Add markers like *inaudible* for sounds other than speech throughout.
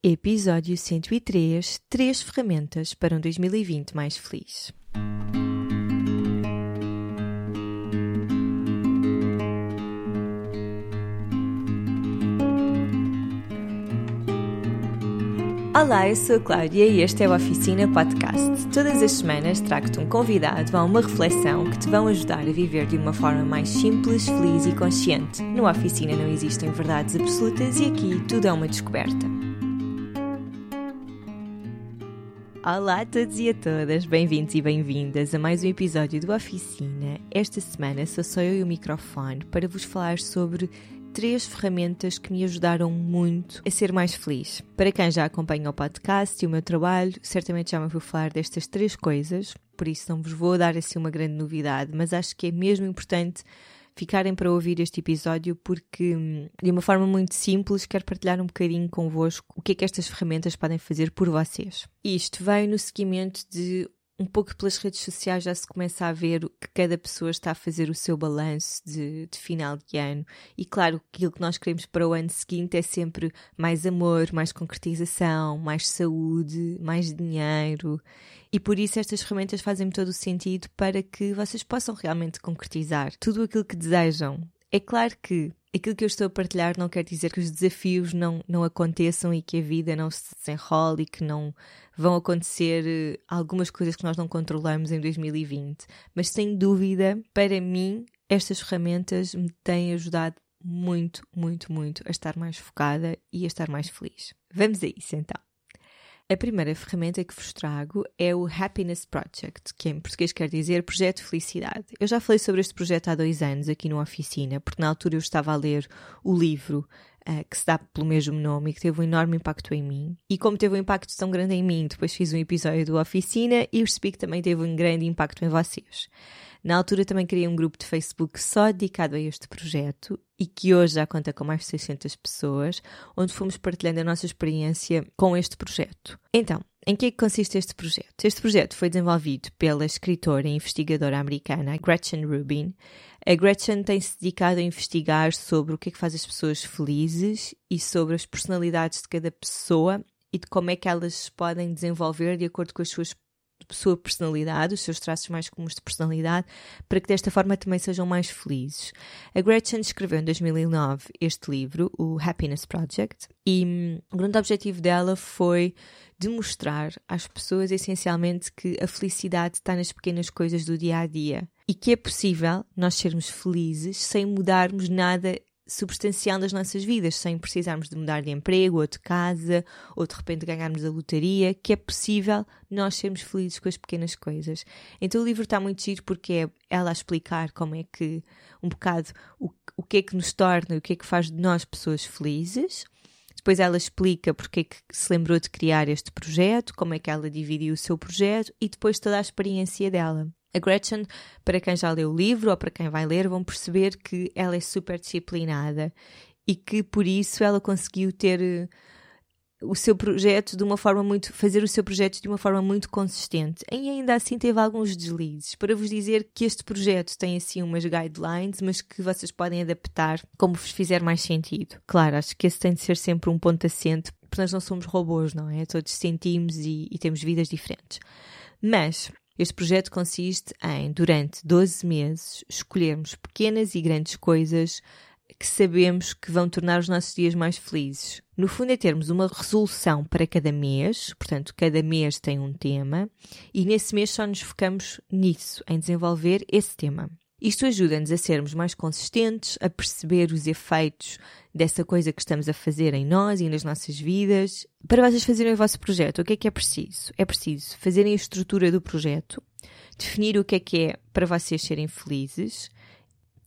Episódio 103 Três ferramentas para um 2020 mais feliz. Olá, eu sou a Cláudia e este é o Oficina Podcast. Todas as semanas trago-te um convidado a uma reflexão que te vão ajudar a viver de uma forma mais simples, feliz e consciente. No Oficina não existem verdades absolutas e aqui tudo é uma descoberta. Olá a todos e a todas, bem-vindos e bem-vindas a mais um episódio do Oficina. Esta semana sou só eu e o microfone para vos falar sobre três ferramentas que me ajudaram muito a ser mais feliz. Para quem já acompanha o podcast e o meu trabalho, certamente já me ouviu falar destas três coisas, por isso não vos vou dar assim uma grande novidade, mas acho que é mesmo importante ficarem para ouvir este episódio porque, de uma forma muito simples, quero partilhar um bocadinho convosco o que é que estas ferramentas podem fazer por vocês. Isto veio no seguimento de um pouco pelas redes sociais já se começa a ver que cada pessoa está a fazer o seu balanço de, de, final de ano. E claro, aquilo que nós queremos para o ano seguinte é sempre mais amor, mais concretização, mais saúde, mais dinheiro. E por isso estas ferramentas fazem todo o sentido para que vocês possam realmente concretizar tudo aquilo que desejam. É claro que aquilo que eu estou a partilhar não quer dizer que os desafios não, não aconteçam e que a vida não se desenrole e que não vão acontecer eh, algumas coisas que nós não controlamos em 2020. Mas sem dúvida, para mim, estas ferramentas me têm ajudado muito, muito, muito a estar mais focada e a estar mais feliz. Vamos a isso então. A primeira ferramenta que vos trago é o Happiness Project, que em português quer dizer Projeto Felicidade. Eu já falei sobre este projeto há dois anos aqui no Oficina, porque na altura eu estava a ler o livro uh, que se dá pelo mesmo nome e que teve um enorme impacto em mim. E como teve um impacto tão grande em mim, depois fiz um episódio do Oficina e percebi que também teve um grande impacto em vocês. Na altura também criei um grupo de Facebook só dedicado a este projeto e que hoje já conta com mais de 600 pessoas, onde fomos partilhando a nossa experiência com este projeto. Então, em que, é que consiste este projeto? Este projeto foi desenvolvido pela escritora e investigadora americana Gretchen Rubin. A Gretchen tem-se dedicado a investigar sobre o que é que faz as pessoas felizes e sobre as personalidades de cada pessoa e de como é que elas podem desenvolver de acordo com as suas sua personalidade, os seus traços mais comuns de personalidade, para que desta forma também sejam mais felizes. A Gretchen escreveu em 2009 este livro, o Happiness Project, e hum, o grande objetivo dela foi demonstrar às pessoas essencialmente que a felicidade está nas pequenas coisas do dia a dia e que é possível nós sermos felizes sem mudarmos nada substancial nas nossas vidas, sem precisarmos de mudar de emprego ou de casa, ou de repente ganharmos a lotaria, que é possível nós sermos felizes com as pequenas coisas. Então o livro está muito giro porque é ela a explicar como é que, um bocado, o, o que é que nos torna, o que é que faz de nós pessoas felizes. Depois ela explica porque é que se lembrou de criar este projeto, como é que ela dividiu o seu projeto e depois toda a experiência dela. A Gretchen, para quem já leu o livro ou para quem vai ler, vão perceber que ela é super disciplinada e que por isso ela conseguiu ter eh, o seu projeto de uma forma muito fazer o seu projeto de uma forma muito consistente. E ainda assim teve alguns deslizes. Para vos dizer que este projeto tem assim umas guidelines mas que vocês podem adaptar como vos fizer mais sentido. Claro acho que esse tem de ser sempre um ponto assente porque nós não somos robôs não é? Todos sentimos e, e temos vidas diferentes. Mas este projeto consiste em, durante 12 meses, escolhermos pequenas e grandes coisas que sabemos que vão tornar os nossos dias mais felizes. No fundo, é termos uma resolução para cada mês, portanto, cada mês tem um tema, e nesse mês só nos focamos nisso, em desenvolver esse tema. Isto ajuda-nos a sermos mais consistentes, a perceber os efeitos dessa coisa que estamos a fazer em nós e nas nossas vidas. Para vocês fazerem o vosso projeto, o que é que é preciso? É preciso fazerem a estrutura do projeto, definir o que é que é para vocês serem felizes,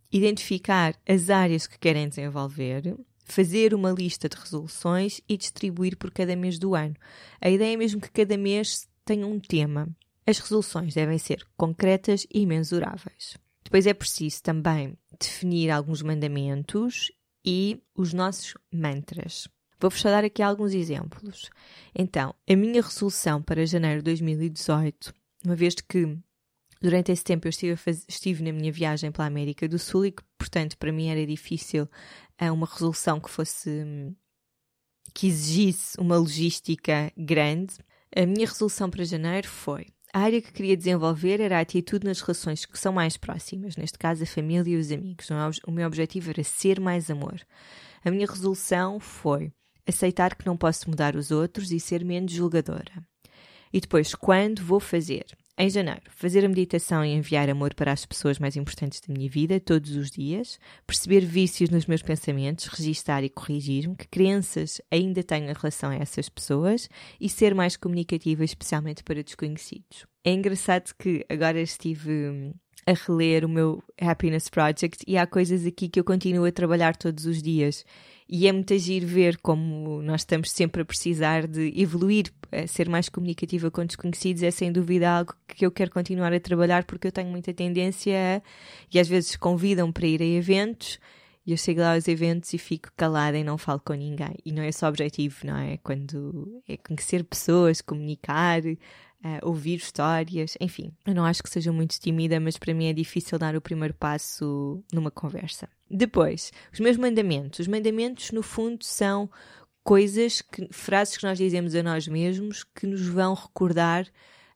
identificar as áreas que querem desenvolver, fazer uma lista de resoluções e distribuir por cada mês do ano. A ideia é mesmo que cada mês tenha um tema. As resoluções devem ser concretas e mensuráveis. Depois é preciso também definir alguns mandamentos e os nossos mantras. Vou-vos dar aqui alguns exemplos. Então, a minha resolução para janeiro de 2018, uma vez que durante esse tempo eu estive, estive, na minha viagem pela América do Sul e que, portanto, para mim era difícil uh, uma resolução que fosse que exigisse uma logística grande, a minha resolução para janeiro foi a área que queria desenvolver era a atitude nas relações que são mais próximas, neste caso a família e os amigos. O meu objetivo era ser mais amor. A minha resolução foi aceitar que não posso mudar os outros e ser menos julgadora. E depois, quando vou fazer? Em janeiro, fazer a meditação e enviar amor para as pessoas mais importantes da minha vida todos os dias, perceber vícios nos meus pensamentos, registar e corrigir-me, que crenças ainda tenho em relação a essas pessoas e ser mais comunicativa, especialmente para desconhecidos. É engraçado que agora estive hum, a reler o meu Happiness Project e há coisas aqui que eu continuo a trabalhar todos os dias. E é muito agir ver como nós estamos sempre a precisar de evoluir, ser mais comunicativa com desconhecidos é sem dúvida algo que eu quero continuar a trabalhar porque eu tenho muita tendência e às vezes convidam para ir a eventos e eu chego lá aos eventos e fico calada e não falo com ninguém. E não é só objetivo, não é? Quando é conhecer pessoas, comunicar, uh, ouvir histórias, enfim. Eu não acho que seja muito tímida, mas para mim é difícil dar o primeiro passo numa conversa. Depois, os meus mandamentos. Os mandamentos, no fundo, são coisas, que, frases que nós dizemos a nós mesmos que nos vão recordar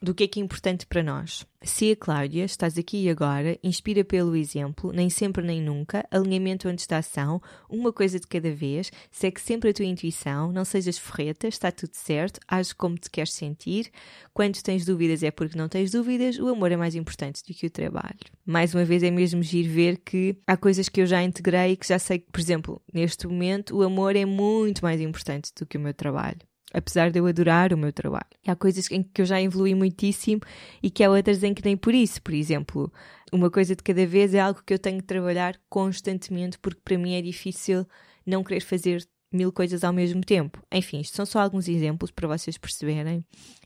do que é que é importante para nós. Se a Cláudia, estás aqui e agora, inspira pelo exemplo, nem sempre nem nunca, alinhamento antes da ação, uma coisa de cada vez, segue sempre a tua intuição, não sejas ferreta, está tudo certo, age como te queres sentir, quando tens dúvidas é porque não tens dúvidas, o amor é mais importante do que o trabalho. Mais uma vez é mesmo giro ver que há coisas que eu já integrei e que já sei que, por exemplo, neste momento o amor é muito mais importante do que o meu trabalho apesar de eu adorar o meu trabalho. Há coisas em que eu já evolui muitíssimo e que há outras em que nem por isso. Por exemplo, uma coisa de cada vez é algo que eu tenho de trabalhar constantemente porque para mim é difícil não querer fazer mil coisas ao mesmo tempo. Enfim, isto são só alguns exemplos para vocês perceberem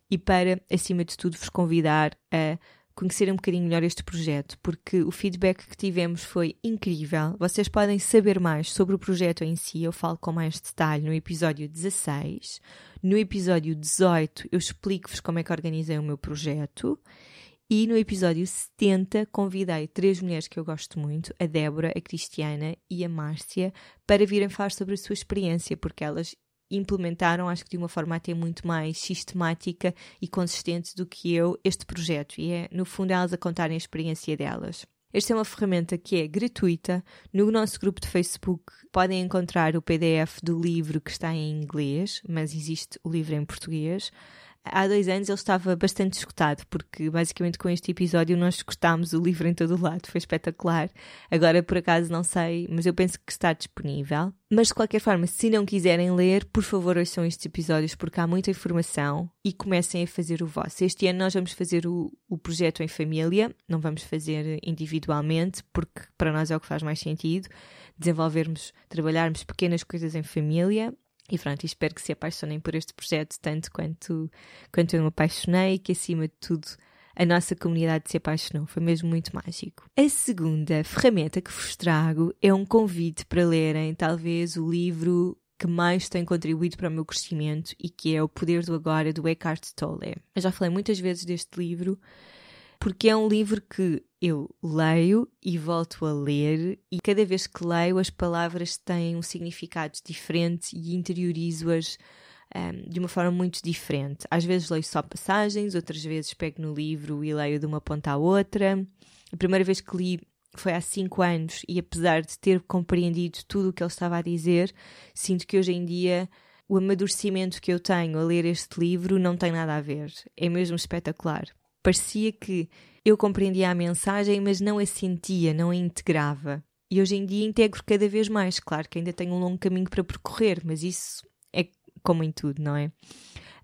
e para, acima de tudo, vos convidar a conhecer um bocadinho melhor este projeto, porque o feedback que tivemos foi incrível. Vocês podem saber mais sobre o projeto em si, eu falo com mais detalhe no episódio 16. No episódio 18, eu explico-vos como é que organizei o meu projeto. E no episódio 70, convidei três mulheres que eu gosto muito, a Débora, a Cristiana e a Márcia, para virem falar sobre a sua experiência, porque elas implementaram, acho que de uma forma até muito mais sistemática e consistente do que eu, este projeto. E é, no fundo, elas a contarem a experiência delas. Esta é uma ferramenta que é gratuita. No nosso grupo de Facebook podem encontrar o PDF do livro que está em inglês, mas existe o livro em português há dois anos ele estava bastante escutado, porque basicamente com este episódio nós escutámos o livro em todo o lado, foi espetacular. Agora por acaso não sei, mas eu penso que está disponível. Mas de qualquer forma, se não quiserem ler, por favor ouçam estes episódios porque há muita informação e comecem a fazer o vosso. Este ano nós vamos fazer o, o projeto em família, não vamos fazer individualmente, porque para nós é o que faz mais sentido desenvolvermos, trabalharmos pequenas coisas em família e pronto, espero que se apaixonem por este projeto tanto quanto, quanto eu me apaixonei e que acima de tudo a nossa comunidade se apaixonou. Foi mesmo muito mágico. A segunda ferramenta que vos trago é um convite para lerem talvez o livro que mais tem contribuído para o meu crescimento e que é O Poder do Agora, do Eckhart Tolle. Eu já falei muitas vezes deste livro porque é um livro que eu leio e volto a ler, e cada vez que leio, as palavras têm um significado diferente e interiorizo-as um, de uma forma muito diferente. Às vezes leio só passagens, outras vezes pego no livro e leio de uma ponta à outra. A primeira vez que li foi há cinco anos, e apesar de ter compreendido tudo o que ele estava a dizer, sinto que hoje em dia o amadurecimento que eu tenho a ler este livro não tem nada a ver. É mesmo espetacular. Parecia que eu compreendia a mensagem, mas não a sentia, não a integrava. E hoje em dia integro cada vez mais. Claro que ainda tenho um longo caminho para percorrer, mas isso é como em tudo, não é?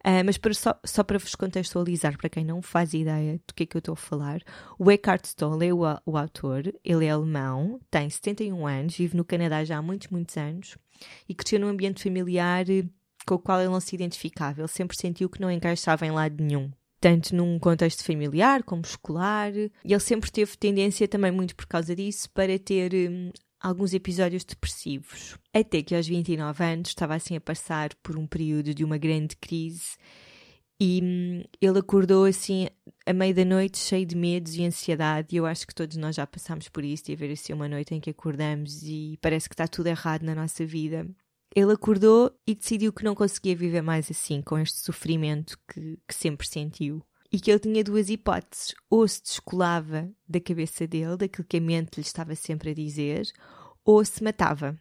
Uh, mas para, só, só para vos contextualizar, para quem não faz ideia do que é que eu estou a falar, o Eckhart Tolle é o, o autor, ele é alemão, tem 71 anos, vive no Canadá já há muitos, muitos anos e cresceu num ambiente familiar com o qual ele não se identificava. Ele sempre sentiu que não encaixava em lado nenhum tanto num contexto familiar como escolar. E ele sempre teve tendência, também muito por causa disso, para ter hum, alguns episódios depressivos. Até que aos 29 anos estava assim a passar por um período de uma grande crise e hum, ele acordou assim à meia da noite cheio de medos e ansiedade. E eu acho que todos nós já passámos por isso, de haver assim uma noite em que acordamos e parece que está tudo errado na nossa vida. Ele acordou e decidiu que não conseguia viver mais assim, com este sofrimento que, que sempre sentiu. E que ele tinha duas hipóteses: ou se descolava da cabeça dele, daquilo que a mente lhe estava sempre a dizer, ou se matava.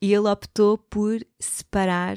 E ele optou por separar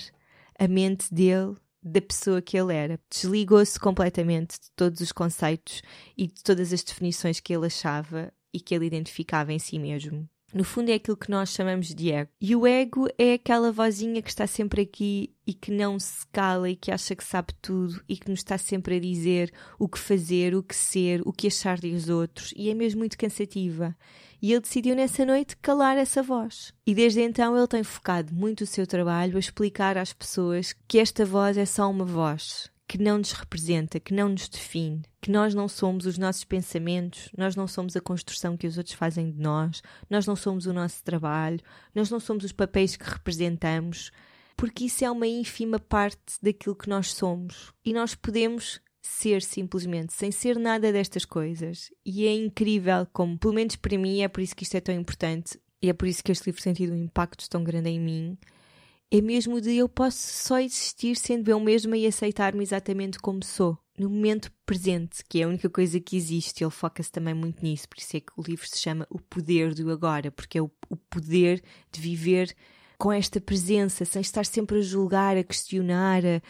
a mente dele da pessoa que ele era. Desligou-se completamente de todos os conceitos e de todas as definições que ele achava e que ele identificava em si mesmo. No fundo, é aquilo que nós chamamos de ego. E o ego é aquela vozinha que está sempre aqui e que não se cala e que acha que sabe tudo e que nos está sempre a dizer o que fazer, o que ser, o que achar dos outros e é mesmo muito cansativa. E ele decidiu nessa noite calar essa voz. E desde então ele tem focado muito o seu trabalho a explicar às pessoas que esta voz é só uma voz, que não nos representa, que não nos define, que nós não somos os nossos pensamentos, nós não somos a construção que os outros fazem de nós, nós não somos o nosso trabalho, nós não somos os papéis que representamos, porque isso é uma ínfima parte daquilo que nós somos e nós podemos ser simplesmente sem ser nada destas coisas. E é incrível como, pelo menos para mim, é por isso que isto é tão importante e é por isso que este livro tem tido um impacto tão grande em mim é mesmo de eu posso só existir sendo eu mesma e aceitar-me exatamente como sou, no momento presente, que é a única coisa que existe. Ele foca-se também muito nisso, por isso é que o livro se chama O Poder do Agora, porque é o, o poder de viver com esta presença, sem estar sempre a julgar, a questionar, a,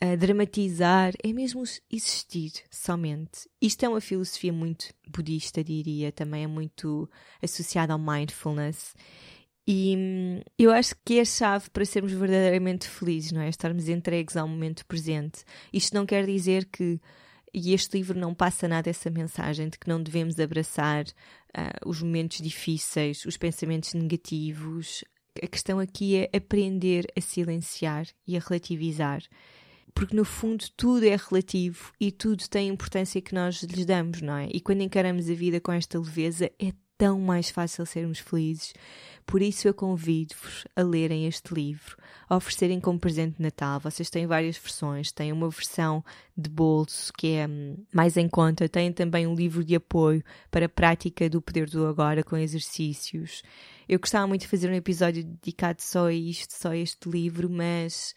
a dramatizar, é mesmo existir somente. Isto é uma filosofia muito budista, diria, também é muito associada ao mindfulness. E hum, eu acho que é a chave para sermos verdadeiramente felizes, não é? Estarmos entregues ao momento presente. Isto não quer dizer que, e este livro não passa nada essa mensagem de que não devemos abraçar uh, os momentos difíceis, os pensamentos negativos. A questão aqui é aprender a silenciar e a relativizar. Porque no fundo tudo é relativo e tudo tem a importância que nós lhes damos, não é? E quando encaramos a vida com esta leveza, é tão mais fácil sermos felizes. Por isso eu convido-vos a lerem este livro, a oferecerem como presente de Natal. Vocês têm várias versões, têm uma versão de bolso que é hum, mais em conta, têm também um livro de apoio para a prática do poder do agora com exercícios. Eu gostava muito de fazer um episódio dedicado só a isto, só a este livro, mas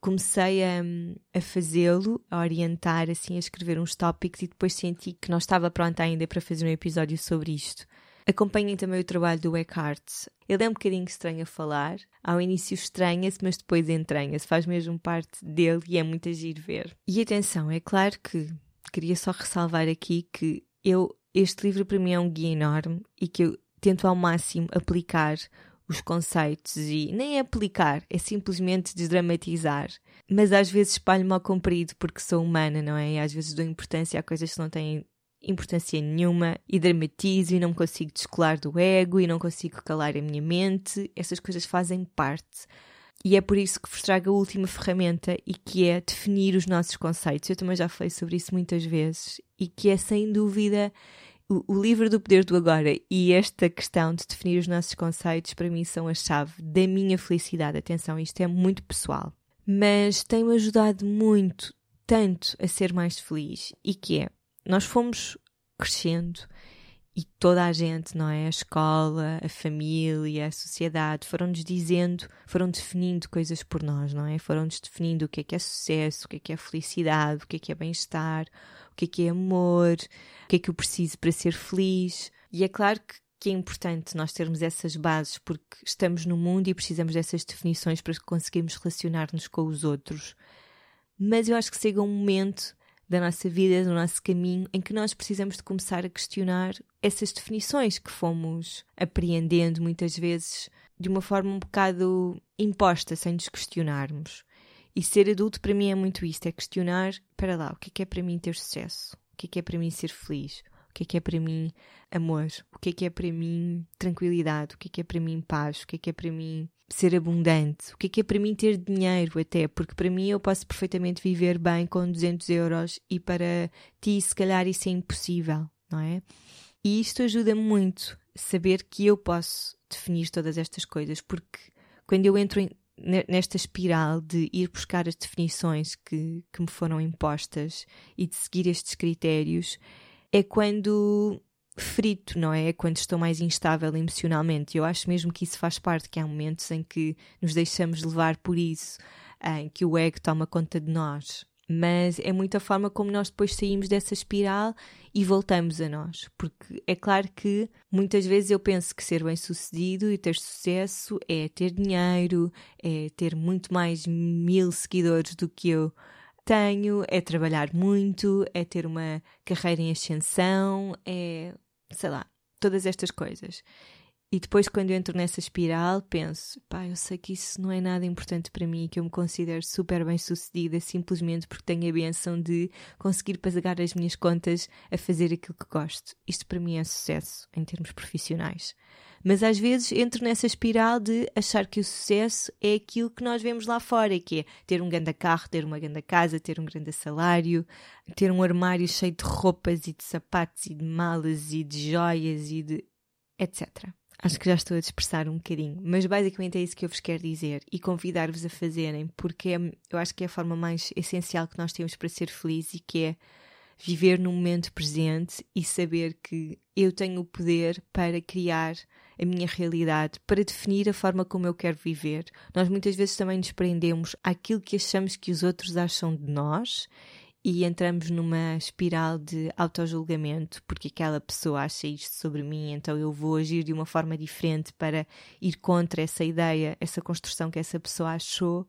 comecei a, hum, a fazê-lo, a orientar, assim, a escrever uns tópicos e depois senti que não estava pronta ainda para fazer um episódio sobre isto. Acompanhem também o trabalho do Eckhart. Ele é um bocadinho estranho a falar. Ao início estranha-se, mas depois entranha-se. Faz mesmo parte dele e é muito agir ver. E atenção, é claro que queria só ressalvar aqui que eu, este livro para mim é um guia enorme e que eu tento ao máximo aplicar os conceitos e nem é aplicar, é simplesmente desdramatizar. Mas às vezes espalho-me ao comprido porque sou humana, não é? E às vezes dou importância a coisas que não têm importância nenhuma e dramatizo e não me consigo descolar do ego e não consigo calar a minha mente. Essas coisas fazem parte. E é por isso que vos trago a última ferramenta e que é definir os nossos conceitos. Eu também já falei sobre isso muitas vezes e que é sem dúvida o, o livro do poder do agora e esta questão de definir os nossos conceitos para mim são a chave da minha felicidade. Atenção, isto é muito pessoal. Mas tem-me ajudado muito, tanto a ser mais feliz e que é nós fomos crescendo e toda a gente, não é? A escola, a família, a sociedade foram-nos dizendo, foram definindo coisas por nós, não é? Foram-nos definindo o que é que é sucesso, o que é que é felicidade, o que é que é bem-estar, o que é que é amor, o que é que eu preciso para ser feliz. E é claro que, que é importante nós termos essas bases porque estamos no mundo e precisamos dessas definições para conseguirmos relacionar-nos com os outros. Mas eu acho que chega um momento da nossa vida, do nosso caminho, em que nós precisamos de começar a questionar essas definições que fomos apreendendo muitas vezes de uma forma um bocado imposta, sem nos questionarmos. E ser adulto para mim é muito isto, é questionar, para lá, o que é que é para mim ter sucesso? O que é que é para mim ser feliz? O que é que é para mim amor? O que é que é para mim tranquilidade? O que é que é para mim paz? O que é que é para mim ser abundante? O que é que é para mim ter dinheiro até? Porque para mim eu posso perfeitamente viver bem com 200 euros e para ti se calhar isso é impossível, não é? E isto ajuda muito saber que eu posso definir todas estas coisas, porque quando eu entro nesta espiral de ir buscar as definições que, que me foram impostas e de seguir estes critérios, é quando frito, não é? Quando estou mais instável emocionalmente. Eu acho mesmo que isso faz parte, que há momentos em que nos deixamos levar por isso, em que o ego toma conta de nós. Mas é muita forma como nós depois saímos dessa espiral e voltamos a nós. Porque é claro que muitas vezes eu penso que ser bem sucedido e ter sucesso é ter dinheiro, é ter muito mais mil seguidores do que eu tenho, é trabalhar muito, é ter uma carreira em ascensão, é sei lá, todas estas coisas. E depois, quando entro nessa espiral, penso: pá, eu sei que isso não é nada importante para mim, que eu me considero super bem sucedida simplesmente porque tenho a benção de conseguir pagar as minhas contas a fazer aquilo que gosto. Isto para mim é sucesso em termos profissionais. Mas às vezes entro nessa espiral de achar que o sucesso é aquilo que nós vemos lá fora, que é ter um grande carro, ter uma grande casa, ter um grande salário, ter um armário cheio de roupas e de sapatos e de malas e de joias e de etc. Acho que já estou a dispersar um bocadinho, mas basicamente é isso que eu vos quero dizer e convidar-vos a fazerem, porque é, eu acho que é a forma mais essencial que nós temos para ser felizes e que é viver no momento presente e saber que eu tenho o poder para criar a minha realidade, para definir a forma como eu quero viver. Nós muitas vezes também nos prendemos àquilo que achamos que os outros acham de nós e entramos numa espiral de autojulgamento, porque aquela pessoa acha isto sobre mim, então eu vou agir de uma forma diferente para ir contra essa ideia, essa construção que essa pessoa achou.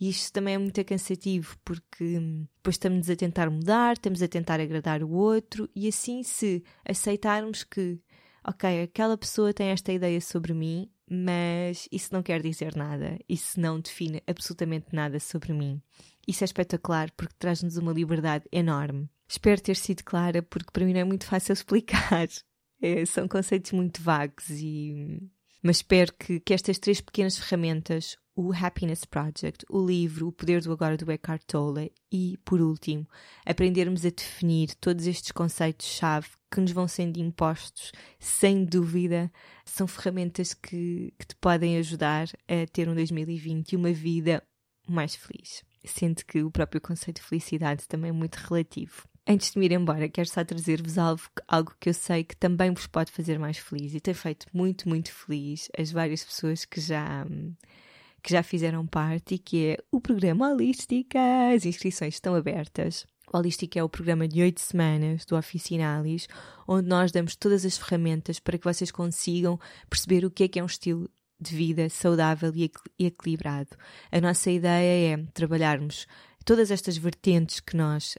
E isto também é muito cansativo, porque hum, depois estamos a tentar mudar, estamos a tentar agradar o outro, e assim, se aceitarmos que, ok, aquela pessoa tem esta ideia sobre mim, mas isso não quer dizer nada, isso não define absolutamente nada sobre mim. Isso é espetacular porque traz-nos uma liberdade enorme. Espero ter sido clara, porque para mim não é muito fácil *laughs* explicar. É, são conceitos muito vagos e mas espero que, que estas três pequenas ferramentas, o Happiness Project, o livro O Poder do Agora do Eckhart Tolle e, por último, aprendermos a definir todos estes conceitos-chave que nos vão sendo impostos, sem dúvida, são ferramentas que, que te podem ajudar a ter um 2020 e uma vida mais feliz. Sendo que o próprio conceito de felicidade também é muito relativo. Antes de me ir embora, quero só trazer-vos algo, algo que eu sei que também vos pode fazer mais feliz e tem feito muito, muito feliz as várias pessoas que já, que já fizeram parte e que é o programa Holística. As inscrições estão abertas. O Holística é o programa de oito semanas do Oficinalis, onde nós damos todas as ferramentas para que vocês consigam perceber o que é que é um estilo de vida saudável e equilibrado. A nossa ideia é trabalharmos todas estas vertentes que nós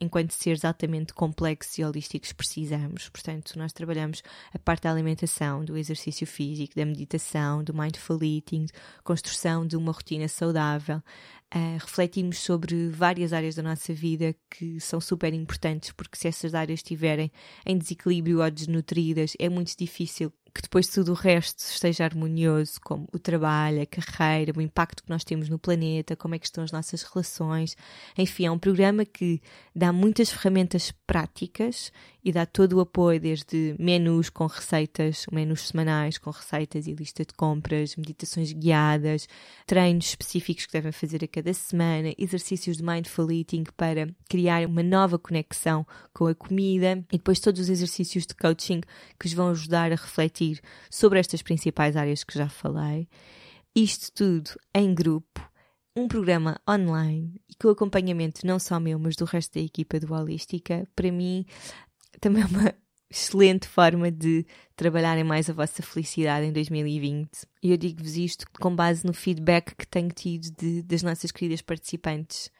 enquanto seres altamente complexos e holísticos precisamos. Portanto, nós trabalhamos a parte da alimentação, do exercício físico, da meditação, do mindful eating, construção de uma rotina saudável. Uh, refletimos sobre várias áreas da nossa vida que são super importantes, porque se essas áreas estiverem em desequilíbrio ou desnutridas, é muito difícil que depois tudo o resto esteja harmonioso, como o trabalho, a carreira, o impacto que nós temos no planeta, como é que estão as nossas relações. Enfim, é um programa que dá muitas ferramentas práticas e dá todo o apoio, desde menus com receitas, menus semanais com receitas e lista de compras, meditações guiadas, treinos específicos que devem fazer a cada semana, exercícios de mindful eating para criar uma nova conexão com a comida e depois todos os exercícios de coaching que os vão ajudar a refletir sobre estas principais áreas que já falei. Isto tudo em grupo um programa online e com acompanhamento não só meu, mas do resto da equipa do Holística, para mim também é uma *laughs* excelente forma de trabalharem mais a vossa felicidade em 2020. E eu digo-vos isto com base no feedback que tenho tido de, das nossas queridas participantes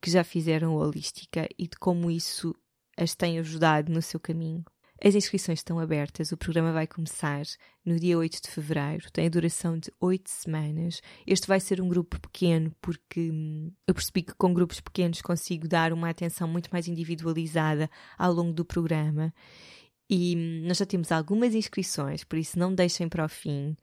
que já fizeram a Holística e de como isso as tem ajudado no seu caminho. As inscrições estão abertas, o programa vai começar no dia 8 de fevereiro, tem a duração de 8 semanas. Este vai ser um grupo pequeno, porque hum, eu percebi que com grupos pequenos consigo dar uma atenção muito mais individualizada ao longo do programa. E hum, nós já temos algumas inscrições, por isso não deixem para o fim.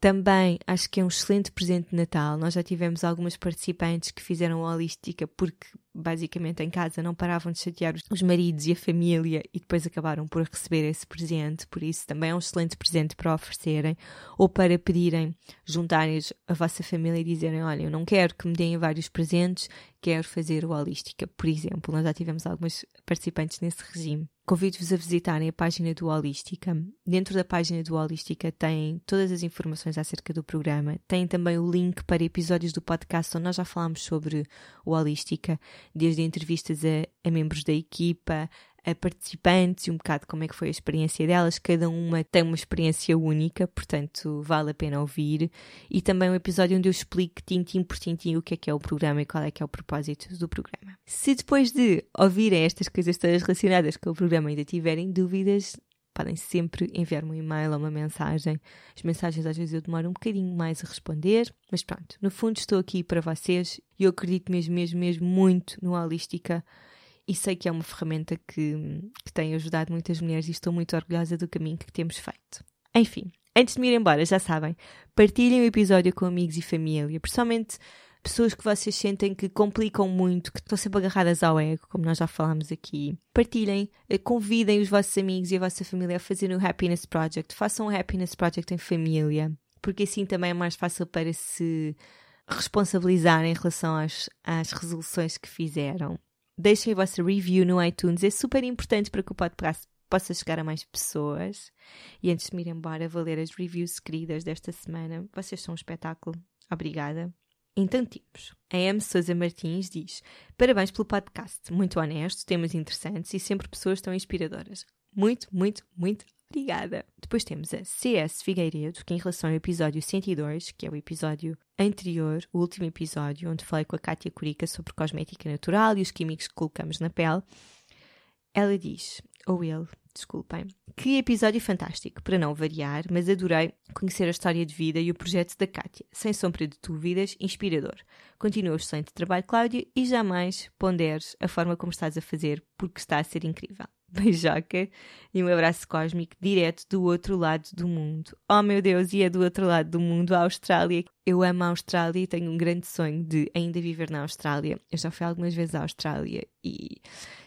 Também acho que é um excelente presente de Natal. Nós já tivemos algumas participantes que fizeram holística porque basicamente em casa não paravam de chatear os maridos e a família e depois acabaram por receber esse presente, por isso também é um excelente presente para oferecerem ou para pedirem, juntarem a vossa família e dizerem: Olha, eu não quero que me deem vários presentes, quero fazer o Holística, por exemplo. Nós já tivemos algumas participantes nesse regime. Convido-vos a visitarem a página do Holística. Dentro da página do Holística tem todas as informações acerca do programa. Tem também o link para episódios do podcast onde nós já falámos sobre o Holística, desde entrevistas a, a membros da equipa, a participantes e um bocado como é que foi a experiência delas. Cada uma tem uma experiência única, portanto vale a pena ouvir. E também um episódio onde eu explico tintim por tintim o que é que é o programa e qual é que é o propósito do programa. Se depois de ouvirem estas coisas todas relacionadas com o programa ainda tiverem dúvidas, podem sempre enviar-me um e-mail ou uma mensagem. As mensagens às vezes eu demoro um bocadinho mais a responder, mas pronto, no fundo estou aqui para vocês e eu acredito mesmo, mesmo, mesmo muito no Holística e sei que é uma ferramenta que, que tem ajudado muitas mulheres e estou muito orgulhosa do caminho que temos feito. Enfim, antes de me ir embora, já sabem, partilhem o episódio com amigos e família, principalmente pessoas que vocês sentem que complicam muito, que estão sempre agarradas ao ego, como nós já falámos aqui. Partilhem, eh, convidem os vossos amigos e a vossa família a fazerem o Happiness Project. Façam o Happiness Project em família, porque assim também é mais fácil para se responsabilizar em relação às, às resoluções que fizeram. Deixem a vossa review no iTunes, é super importante para que o podcast possa chegar a mais pessoas. E antes de me ir embora, vou ler as reviews queridas desta semana. Vocês são um espetáculo. Obrigada. Então, tipos. A M. Souza Martins diz: Parabéns pelo podcast. Muito honesto, temas interessantes e sempre pessoas tão inspiradoras. Muito, muito, muito Obrigada. Depois temos a CS Figueiredo, que em relação ao episódio 102, que é o episódio anterior, o último episódio, onde falei com a Kátia Curica sobre cosmética natural e os químicos que colocamos na pele, ela diz, ou ele, desculpem, que episódio fantástico, para não variar, mas adorei conhecer a história de vida e o projeto da Kátia. Sem sombra de dúvidas, inspirador. Continua o excelente trabalho, Cláudia, e jamais ponderes a forma como estás a fazer, porque está a ser incrível. *laughs* beijoca e um abraço cósmico direto do outro lado do mundo. Oh meu Deus, e é do outro lado do mundo, a Austrália. Eu amo a Austrália e tenho um grande sonho de ainda viver na Austrália. Eu já fui algumas vezes à Austrália e,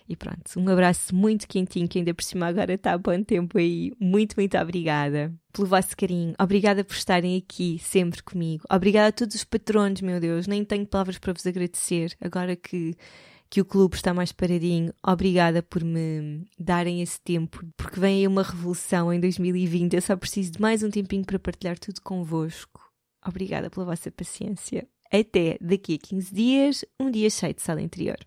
e pronto. Um abraço muito quentinho, que ainda por cima agora está a bom tempo aí. Muito, muito obrigada pelo vosso carinho. Obrigada por estarem aqui sempre comigo. Obrigada a todos os patronos, meu Deus. Nem tenho palavras para vos agradecer agora que que o clube está mais paradinho. Obrigada por me darem esse tempo, porque vem aí uma revolução em 2020. Eu só preciso de mais um tempinho para partilhar tudo convosco. Obrigada pela vossa paciência. Até daqui a 15 dias, um dia cheio de sala interior.